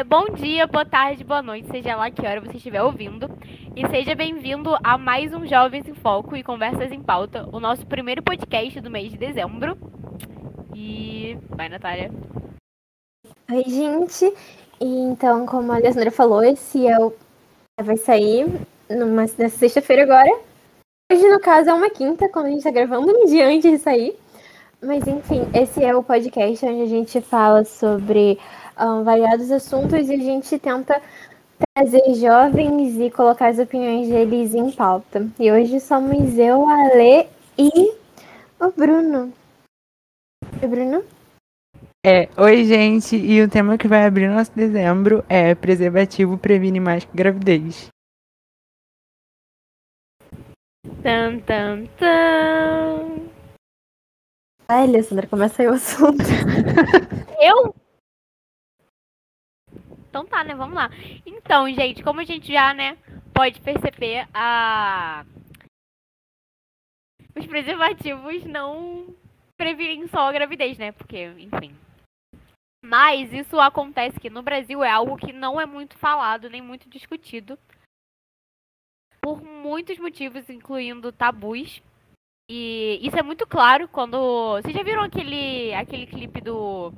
É, bom dia, boa tarde, boa noite, seja lá que hora você estiver ouvindo. E seja bem-vindo a mais um Jovens em Foco e Conversas em Pauta, o nosso primeiro podcast do mês de dezembro. E. Vai, Natália. Oi, gente. Então, como a Alessandra falou, esse é o. Vai sair numa, sexta-feira agora. Hoje, no caso, é uma quinta, quando a gente tá gravando, um dia antes de sair. Mas, enfim, esse é o podcast onde a gente fala sobre um, variados assuntos e a gente tenta trazer jovens e colocar as opiniões deles em pauta. E hoje somos eu, a Lê e o Bruno. E Bruno? É, oi gente, e o tema que vai abrir nosso dezembro é preservativo previne mais que gravidez. Tan, tan, tan. Ai, Alessandra, começa aí o assunto. Eu? Então tá, né? Vamos lá. Então, gente, como a gente já, né, pode perceber, a... os preservativos não previnem só a gravidez, né? Porque, enfim. Mas isso acontece que no Brasil é algo que não é muito falado, nem muito discutido. Por muitos motivos, incluindo tabus. E isso é muito claro quando. Vocês já viram aquele, aquele clipe do.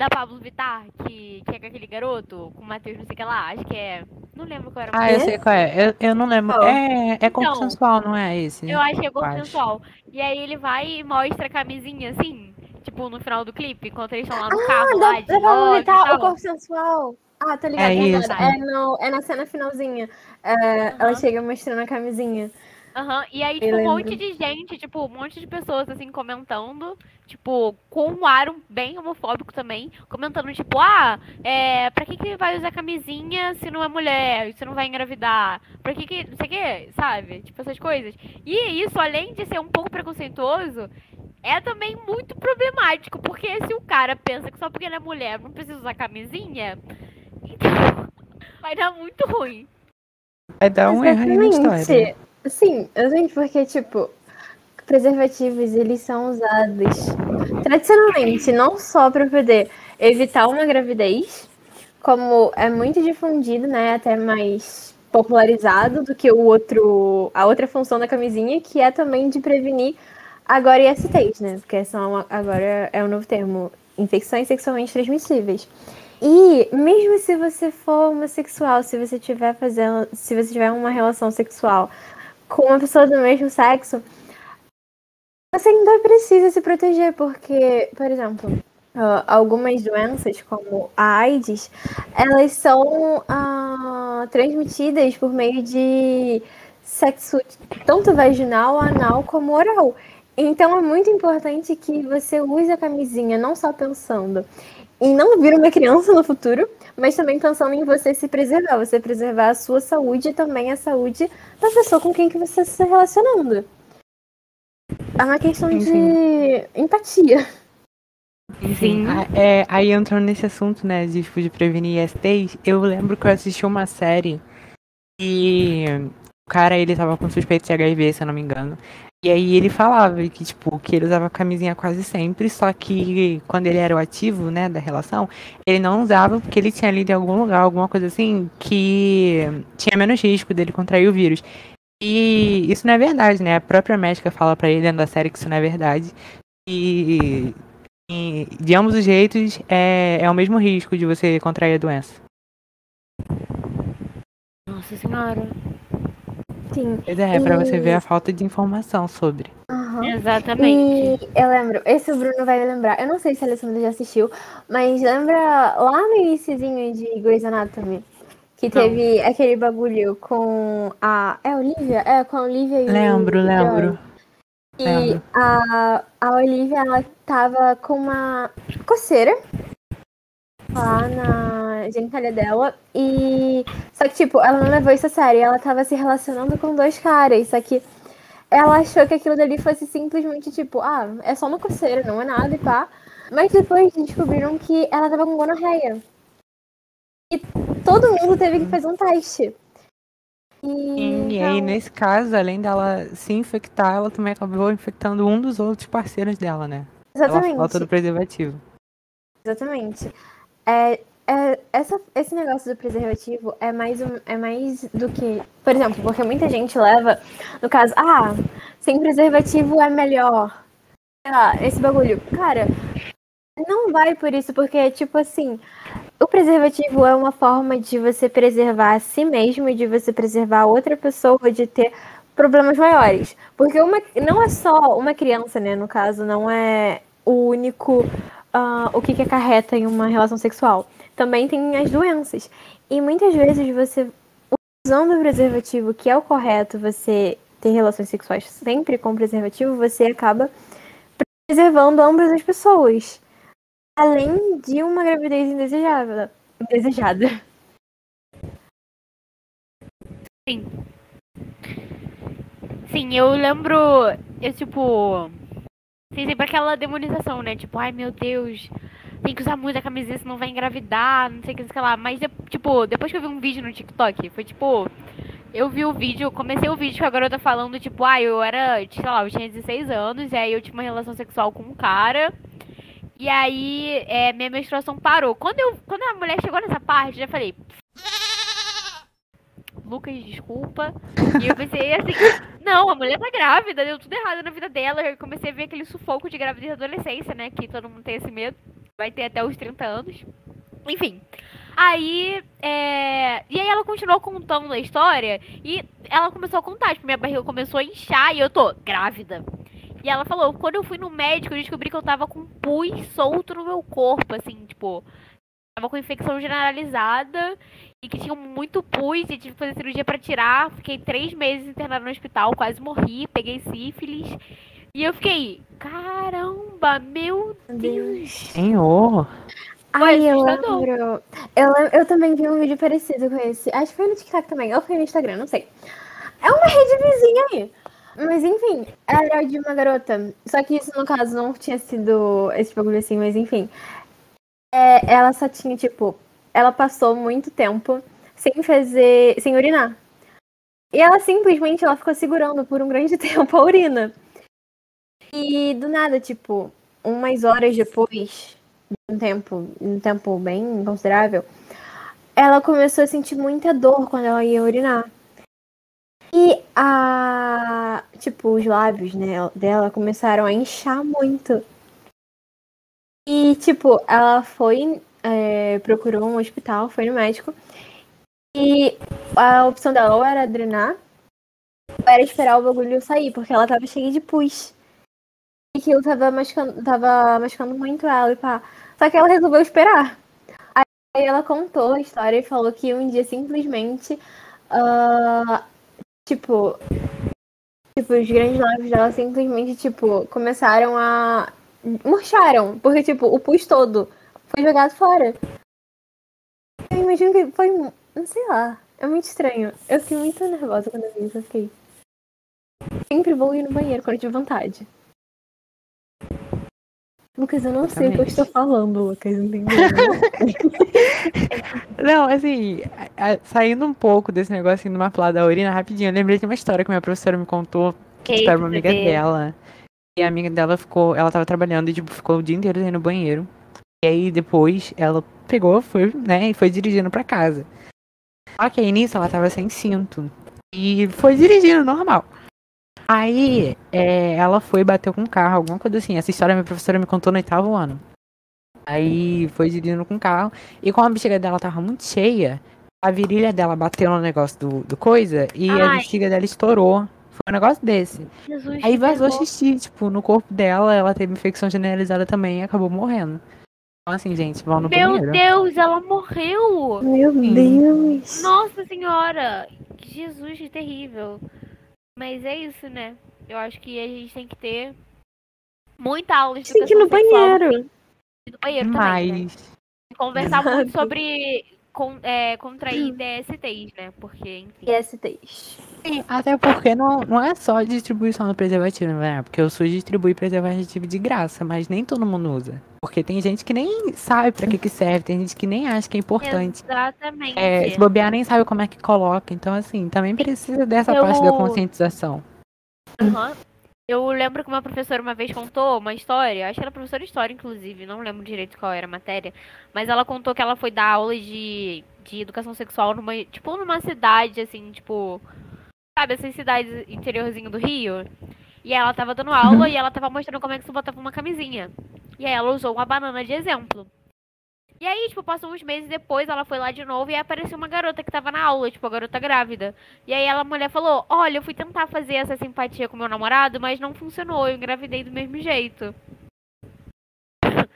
Da Pablo Vittar, que, que é com aquele garoto, com o Matheus não sei o que lá, acho que é. Não lembro qual era o Ah, eu sei qual é. Eu, eu não lembro. Qual? É, é consensual, não é esse? Eu acho que é consensual. E aí ele vai e mostra a camisinha assim, tipo, no final do clipe, enquanto eles estão lá no carro, lá, Ah, de dá, dá pra rock e aproveitar o tal. corpo sensual. Ah, ligada. É É, isso. é, no, é na cena finalzinha. É, Ela chega mostrando a camisinha. Aham, E aí, tipo, um monte de gente, tipo, um monte de pessoas, assim, comentando, tipo, com um ar bem homofóbico também, comentando, tipo, ah, é, pra que que vai usar camisinha se não é mulher, se não vai engravidar? Pra que que, não sei o que, sabe? Tipo, essas coisas. E isso, além de ser um pouco preconceituoso, é também muito problemático, porque se o cara pensa que só porque ele é mulher não precisa usar camisinha, então vai dar muito ruim. Vai dar um erro aí na história. Sim, gente, porque, tipo, preservativos, eles são usados tradicionalmente, não só para poder evitar uma gravidez, como é muito difundido, né, até mais popularizado do que o outro, a outra função da camisinha, que é também de prevenir agora ISTs, né, porque são agora é um novo termo, infecções sexualmente transmissíveis. E mesmo se você for homossexual, se você tiver fazendo, se você tiver uma relação sexual com uma pessoa do mesmo sexo, você ainda precisa se proteger, porque, por exemplo, algumas doenças, como a AIDS, elas são ah, transmitidas por meio de sexo tanto vaginal, anal como oral. Então é muito importante que você use a camisinha, não só pensando em não vir uma criança no futuro, mas também pensando em você se preservar, você preservar a sua saúde e também a saúde da pessoa com quem que você está se relacionando. É uma questão Sim, de empatia. Sim. Ah, é, aí entrando nesse assunto, né, de, tipo, de prevenir ISTs, eu lembro que eu assisti uma série e o cara, ele tava com suspeito de HIV, se eu não me engano. E aí ele falava que, tipo, que ele usava camisinha quase sempre, só que quando ele era o ativo, né, da relação, ele não usava porque ele tinha lido em algum lugar, alguma coisa assim, que tinha menos risco dele contrair o vírus. E isso não é verdade, né? A própria médica fala pra ele dentro da série que isso não é verdade. E, e de ambos os jeitos é, é o mesmo risco de você contrair a doença. Nossa senhora. Sim. Pois é, pra você E- ver a falta de informação sobre. Aham. Exatamente. E eu lembro, esse o Bruno vai lembrar. Eu não sei se a Alessandra já assistiu, mas lembra lá no iníciozinho de Grey's Anatomy? Que Não. teve aquele bagulho com a. É a Olivia? É, com a Olivia e o Lembro, Joey. lembro. E lembro. a, a Olivia, ela tava com uma coceira lá na genitália dela. E. Só que, tipo, ela não levou isso a sério. Ela tava se relacionando com dois caras. Só que ela achou que aquilo dali fosse simplesmente, tipo, ah, é só uma coceira, não é nada e pá. Mas depois descobriram que ela tava com gonorreia. E todo mundo teve que fazer um teste. E, E aí, então, nesse caso, além dela se infectar, ela também acabou infectando um dos outros parceiros dela, né? Exatamente. falta do preservativo. Exatamente. É, é, essa, esse negócio do preservativo é mais, um, é mais do que. Por exemplo, porque muita gente leva, no caso, ah, sem preservativo é melhor. Sei lá, esse bagulho. Cara, não vai por isso, porque, tipo assim, o preservativo é uma forma de você preservar a si mesmo e de você preservar outra pessoa de ter problemas maiores. Porque uma, não é só uma criança, né? No caso, não é o único. Uh, o que, que acarreta em uma relação sexual. Também tem as doenças. E muitas vezes você, usando o preservativo, que é o correto, você ter relações sexuais sempre com preservativo, você acaba preservando ambas as pessoas. Além de uma gravidez indesejável. Indesejada. Sim. Sim, eu lembro. Eu, tipo. Tem sempre aquela demonização, né? Tipo, ai meu Deus, tem que usar muito a camisinha, senão vai engravidar, não sei o que, sei lá. Mas, tipo, depois que eu vi um vídeo no TikTok, foi tipo. Eu vi o vídeo, comecei o vídeo com a garota falando, tipo, ah, eu era, sei lá, eu tinha 16 anos, e aí eu tinha uma relação sexual com um cara. E aí, é, minha menstruação parou. Quando, eu, quando a mulher chegou nessa parte, eu já falei, Lucas, desculpa. E eu pensei assim, não, a mulher tá grávida, deu tudo errado na vida dela. Eu comecei a ver aquele sufoco de gravidez da adolescência, né? Que todo mundo tem esse medo. Vai ter até os 30 anos. Enfim. Aí, é... E aí ela continuou contando a história e ela começou a contar, tipo, minha barriga começou a inchar e eu tô grávida. E ela falou, quando eu fui no médico, eu descobri que eu tava com pus solto no meu corpo, assim, tipo, tava com infecção generalizada e que tinha muito pus e tive que fazer cirurgia para tirar. Fiquei três meses internada no hospital, quase morri, peguei sífilis. E eu fiquei, caramba, meu Deus. Senhor. Ai, eu lembro. Eu, eu também vi um vídeo parecido com esse. Acho que foi no TikTok também, ou foi no Instagram, não sei. É uma rede vizinha aí. Mas enfim, era de uma garota. Só que isso, no caso, não tinha sido esse bagulho assim, mas enfim. É, ela só tinha, tipo, ela passou muito tempo sem fazer. sem urinar. E ela simplesmente ela ficou segurando por um grande tempo a urina. E do nada, tipo, umas horas depois, um tempo, um tempo bem considerável, ela começou a sentir muita dor quando ela ia urinar. E a. Tipo, os lábios né, dela começaram a inchar muito. E, tipo, ela foi, é, procurou um hospital, foi no médico. E a opção dela ou era drenar, ou era esperar o bagulho sair, porque ela tava cheia de pus. Aquilo tava machucando, tava machucando muito ela e pá. Só que ela resolveu esperar. Aí ela contou a história e falou que um dia simplesmente. Uh, tipo. Tipo, os grandes lábios dela simplesmente, tipo, começaram a murcharam, porque, tipo, o pus todo foi jogado fora. Eu imagino que foi, não sei lá, é muito estranho. Eu fiquei muito nervosa quando eu vi isso, eu fiquei... Sempre vou ir no banheiro quando eu tiver vontade. Lucas, eu não sei o que eu estou falando, Lucas, entendeu? não, assim, saindo um pouco desse negócio assim, numa plada da urina, rapidinho, eu lembrei de uma história que minha professora me contou, que era uma amiga dela. E a amiga dela ficou, ela tava trabalhando e, tipo, ficou o dia inteiro aí no banheiro. E aí depois ela pegou, foi, né, e foi dirigindo pra casa. Só que aí nisso ela tava sem cinto. E foi dirigindo normal. Aí é, ela foi bateu com o carro, alguma coisa assim. Essa história minha professora me contou no oitavo ano. Aí foi dirigindo com o carro. E como a bexiga dela tava muito cheia, a virilha dela bateu no negócio do, do coisa e Ai. a bexiga dela estourou. Foi um negócio desse. Jesus Aí vazou xixi, tipo, no corpo dela, ela teve infecção generalizada também e acabou morrendo. Então, assim, gente, vão no Meu banheiro. Deus, ela morreu! Meu Sim. Deus! Nossa senhora! Jesus, que terrível. Mas é isso, né? Eu acho que a gente tem que ter muita aula de Tem que ir no banheiro. No banheiro Mas... também, né? Conversar Exato. muito sobre con, é, contrair DSTs, né? Porque, enfim. DSTs. Sim, até porque não, não é só distribuição do preservativo, né? Porque o SUS distribui preservativo de graça, mas nem todo mundo usa. Porque tem gente que nem sabe pra que que serve, tem gente que nem acha que é importante. Exatamente. É, se bobear nem sabe como é que coloca. Então, assim, também precisa dessa Eu... parte da conscientização. Uhum. Eu lembro que uma professora uma vez contou uma história, acho que era professora de história, inclusive, não lembro direito qual era a matéria, mas ela contou que ela foi dar aula de, de educação sexual numa, tipo, numa cidade, assim, tipo, sabe, essas cidades interiorzinho do Rio? E ela tava dando aula e ela tava mostrando como é que se botava uma camisinha. E aí ela usou uma banana de exemplo. E aí, tipo, passou uns meses depois, ela foi lá de novo e aí apareceu uma garota que tava na aula, tipo, a garota grávida. E aí ela, a mulher falou, olha, eu fui tentar fazer essa simpatia com meu namorado, mas não funcionou, eu engravidei do mesmo jeito.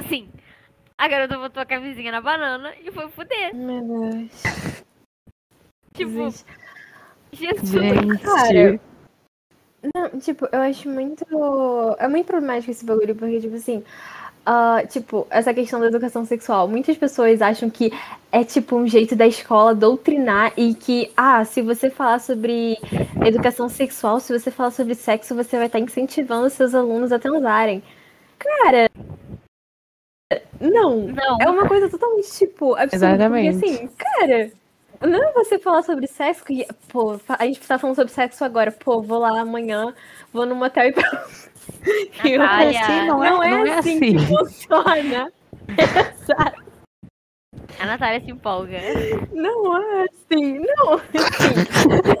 assim, a garota botou a camisinha na banana e foi fuder. Meu Deus. Tipo, Jesus. Jesus. Gente. Cara, Não, tipo, eu acho muito. É muito problemático esse bagulho, porque, tipo assim. Ah, tipo, essa questão da educação sexual. Muitas pessoas acham que é, tipo, um jeito da escola doutrinar e que, ah, se você falar sobre educação sexual, se você falar sobre sexo, você vai estar incentivando seus alunos a transarem. Cara. Não. Não. É uma coisa totalmente, tipo, absurda. Exatamente. Porque, assim, cara, não é você falar sobre sexo que, pô, a gente tá falando sobre sexo agora, pô, vou lá amanhã, vou no motel e pronto. E eu-. Assim, não, não, é, é, não é assim, assim. que funciona. Exato. A Natália se empolga. Não é assim, não é assim.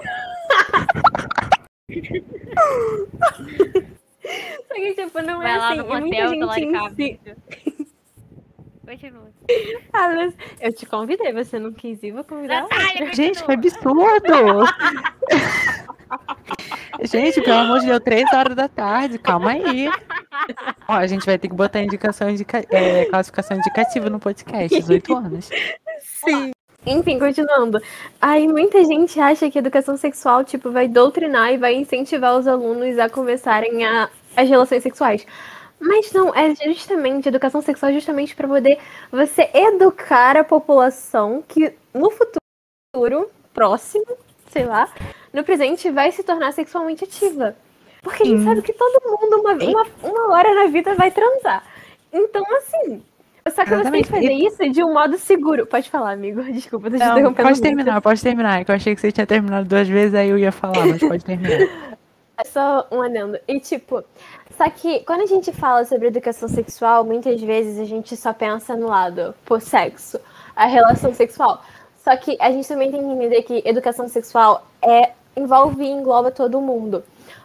Só que, tipo, não é Vai lá assim. no muita motel ensina- Continua. Ah, Eu te convidei, você não quis ir, vou convidar outra. Natália, Gente, que absurdo! Gente, pelo amor de Deus, três horas da tarde, calma aí. Ó, a gente vai ter que botar indicação indica é, classificação indicativa no podcast, 18 anos. Sim. Enfim, continuando. Aí muita gente acha que educação sexual, tipo, vai doutrinar e vai incentivar os alunos a começarem a, as relações sexuais. Mas não, é justamente, educação sexual é justamente para poder você educar a população que no futuro próximo, sei lá, no presente vai se tornar sexualmente ativa. Porque a gente Sim. sabe que todo mundo uma, uma, uma hora na vida vai transar. Então, assim, só que você tem que Exatamente. fazer isso de um modo seguro. Pode falar, amigo. Desculpa, tô te Não, pode muito. terminar, pode terminar. é Eu achei que você tinha terminado duas vezes, aí eu ia falar, mas pode terminar. É só um adendo. E tipo, só que quando a gente fala sobre educação sexual, muitas vezes a gente só pensa no lado, por sexo, a relação sexual. Só que a gente também tem que entender que educação sexual é envolve e engloba todo mundo.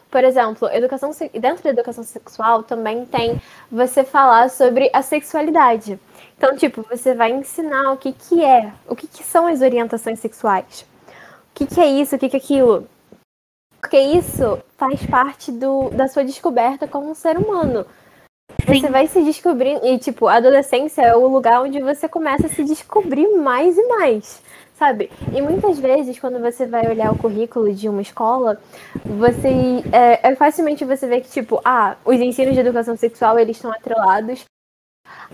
Por exemplo, educação dentro da educação sexual também tem você falar sobre a sexualidade. Então, tipo, você vai ensinar o que, que é, o que, que são as orientações sexuais. O que, que é isso, o que, que é aquilo. Porque isso faz parte do, da sua descoberta como um ser humano. Você vai se descobrindo. E, tipo, a adolescência é o lugar onde você começa a se descobrir mais e mais. Sabe? E muitas vezes, quando você vai olhar o currículo de uma escola, você. É, é facilmente você vê que, tipo, ah, os ensinos de educação sexual eles estão atrelados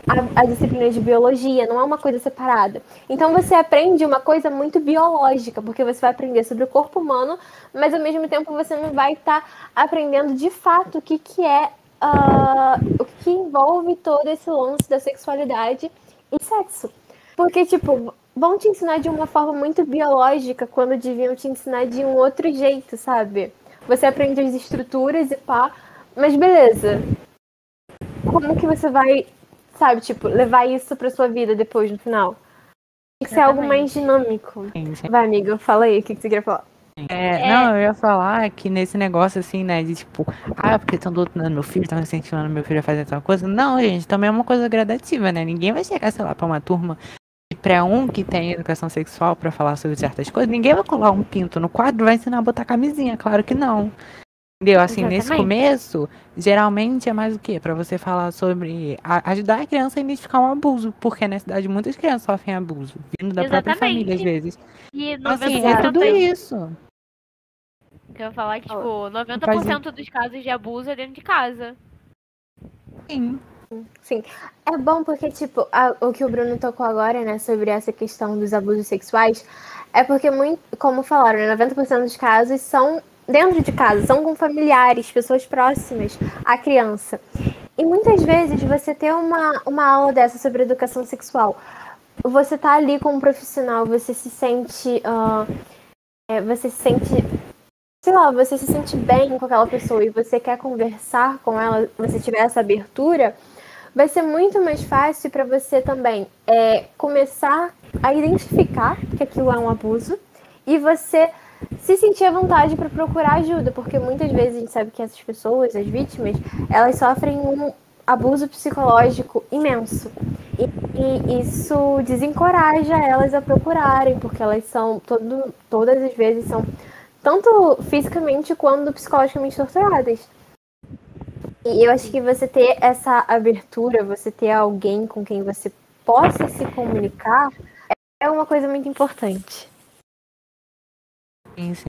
à, à disciplina de biologia, não é uma coisa separada. Então você aprende uma coisa muito biológica, porque você vai aprender sobre o corpo humano, mas ao mesmo tempo você não vai estar aprendendo de fato o que, que é ah, o que envolve todo esse lance da sexualidade e sexo. Porque, tipo, vão te ensinar de uma forma muito biológica quando deviam te ensinar de um outro jeito, sabe? Você aprende as estruturas e pá, mas beleza. Como que você vai, sabe, tipo, levar isso pra sua vida depois no final? Tem que ser algo mais dinâmico. Gente, Vai, amiga, fala aí o que, que você queria falar. É, É. Não, eu ia falar que nesse negócio assim, né, de tipo, ah, porque estão doutrinando meu filho, estão incentivando meu filho a fazer tal coisa. Não, gente, também é uma coisa gradativa, né? Ninguém vai chegar, sei lá, pra uma turma pré-1 que tem educação sexual pra falar sobre certas coisas. Ninguém vai colar um pinto no quadro e vai ensinar a botar camisinha, claro que não. Entendeu? Assim, nesse Exatamente. começo, geralmente é mais o quê? Pra você falar sobre a- ajudar a criança a identificar um abuso, porque na cidade muitas crianças sofrem abuso, vindo da própria Exatamente. família às vezes. E Então, assim, 90% é tudo isso. que eu ia falar que, tipo, Faz 90% dos casos de abuso é dentro de casa. Sim. É bom porque, tipo, a- o que o Bruno tocou agora, né, sobre essa questão dos abusos sexuais, é porque, muito, como falaram, né, 90% dos casos são dentro de casa, são com familiares, pessoas próximas à criança. E muitas vezes você ter uma, uma aula dessa sobre educação sexual, você tá ali com um profissional, você se sente. ah, é, você se sente sei lá, você se sente bem com aquela pessoa e você quer conversar com ela, você tiver essa abertura, vai ser muito mais fácil para você também é, começar a identificar que aquilo é um abuso e você se sentir à vontade para procurar ajuda, porque muitas vezes a gente sabe que essas pessoas, as vítimas, elas sofrem um abuso psicológico imenso. E, e isso desencoraja elas a procurarem, porque elas são, todo, todas as vezes, são tanto fisicamente quanto psicologicamente torturadas. E eu acho que você ter essa abertura, você ter alguém com quem você possa se comunicar, é uma coisa muito importante. Sim, sim.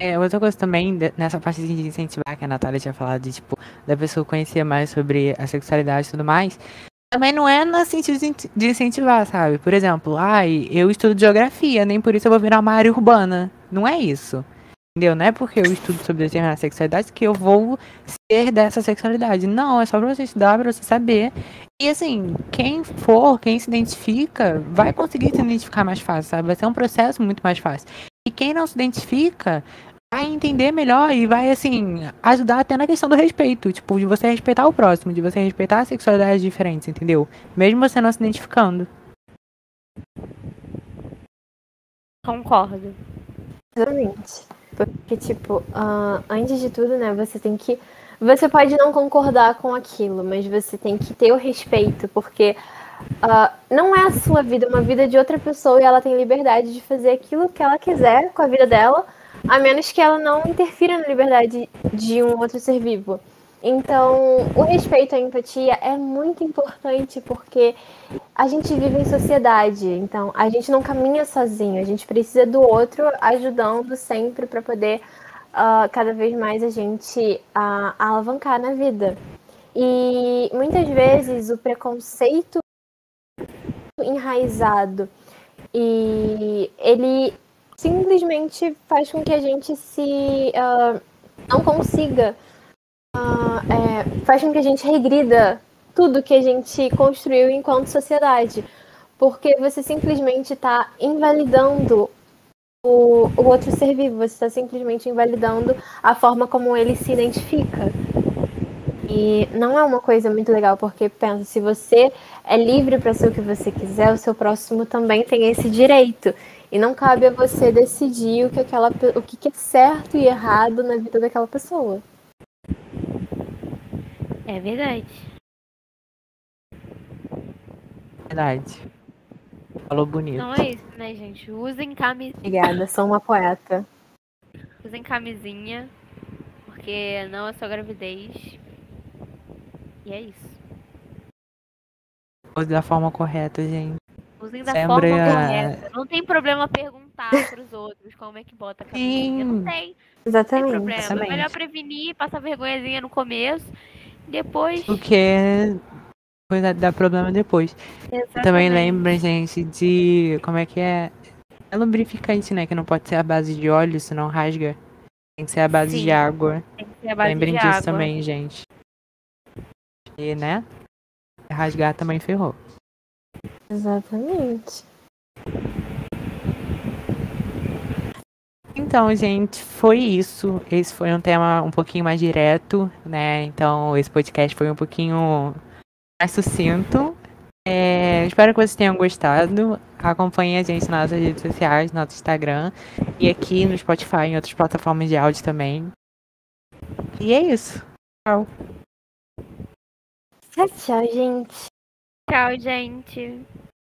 É, outra coisa também, nessa parte de incentivar, que a Natália tinha falado, de, tipo, da pessoa conhecer mais sobre a sexualidade e tudo mais, também não é no sentido de incentivar, sabe? Por exemplo, ai, eu estudo geografia, nem por isso eu vou virar uma área urbana. Não é isso. Entendeu? Não é porque eu estudo sobre determinada sexualidade que eu vou ser dessa sexualidade. Não, é só pra você estudar, pra você saber. E assim, quem for, quem se identifica, vai conseguir se identificar mais fácil, sabe? Vai ser um processo muito mais fácil. E quem não se identifica, vai entender melhor e vai, assim, ajudar até na questão do respeito. Tipo, de você respeitar o próximo, de você respeitar as sexualidades diferentes, entendeu? Mesmo você não se identificando. Concordo. Exatamente. Porque, tipo, uh, antes de tudo, né, você tem que. Você pode não concordar com aquilo, mas você tem que ter o respeito, porque uh, não é a sua vida, é uma vida de outra pessoa e ela tem liberdade de fazer aquilo que ela quiser com a vida dela, a menos que ela não interfira na liberdade de um outro ser vivo. Então, o respeito à empatia é muito importante porque a gente vive em sociedade, então a gente não caminha sozinho, a gente precisa do outro ajudando sempre para poder uh, cada vez mais a gente uh, alavancar na vida. E muitas vezes o preconceito enraizado e ele simplesmente faz com que a gente se uh, não consiga uh, é, faz com que a gente regrida tudo que a gente construiu enquanto sociedade. Porque você simplesmente está invalidando o, o outro ser vivo, você está simplesmente invalidando a forma como ele se identifica. E não é uma coisa muito legal, porque pensa, se você é livre para ser o que você quiser, o seu próximo também tem esse direito. E não cabe a você decidir o que, aquela, o que é certo e errado na vida daquela pessoa. É verdade. Verdade. Falou bonito. Não é isso, né, gente? Usem camisinha. Obrigada, sou uma poeta. Usem camisinha, porque não é só gravidez. E é isso. Use da forma correta, gente. Usem da Sempre forma correta. Não tem problema perguntar pros outros como é que bota a camisinha. Sim. Não tem. Exatamente. Não tem problema. Exatamente. É melhor prevenir, passar vergonhazinha no começo depois. Porque coisa dá problema depois. Exatamente. Também lembra, gente, de. Como é que é? É lubrificante, né? Que não pode ser a base de óleo, senão rasga. Tem que ser a base Sim, de água. Tem que ser a base Lembrem de disso água. também, gente. E, né? Rasgar também ferrou. Exatamente. Então, gente, foi isso. Esse foi um tema um pouquinho mais direto, né? Então, esse podcast foi um pouquinho mais sucinto. É, espero que vocês tenham gostado. Acompanhe a gente nas nossas redes sociais, no nosso Instagram e aqui no Spotify e em outras plataformas de áudio também. E é isso. Tchau, tchau, gente. Tchau, gente.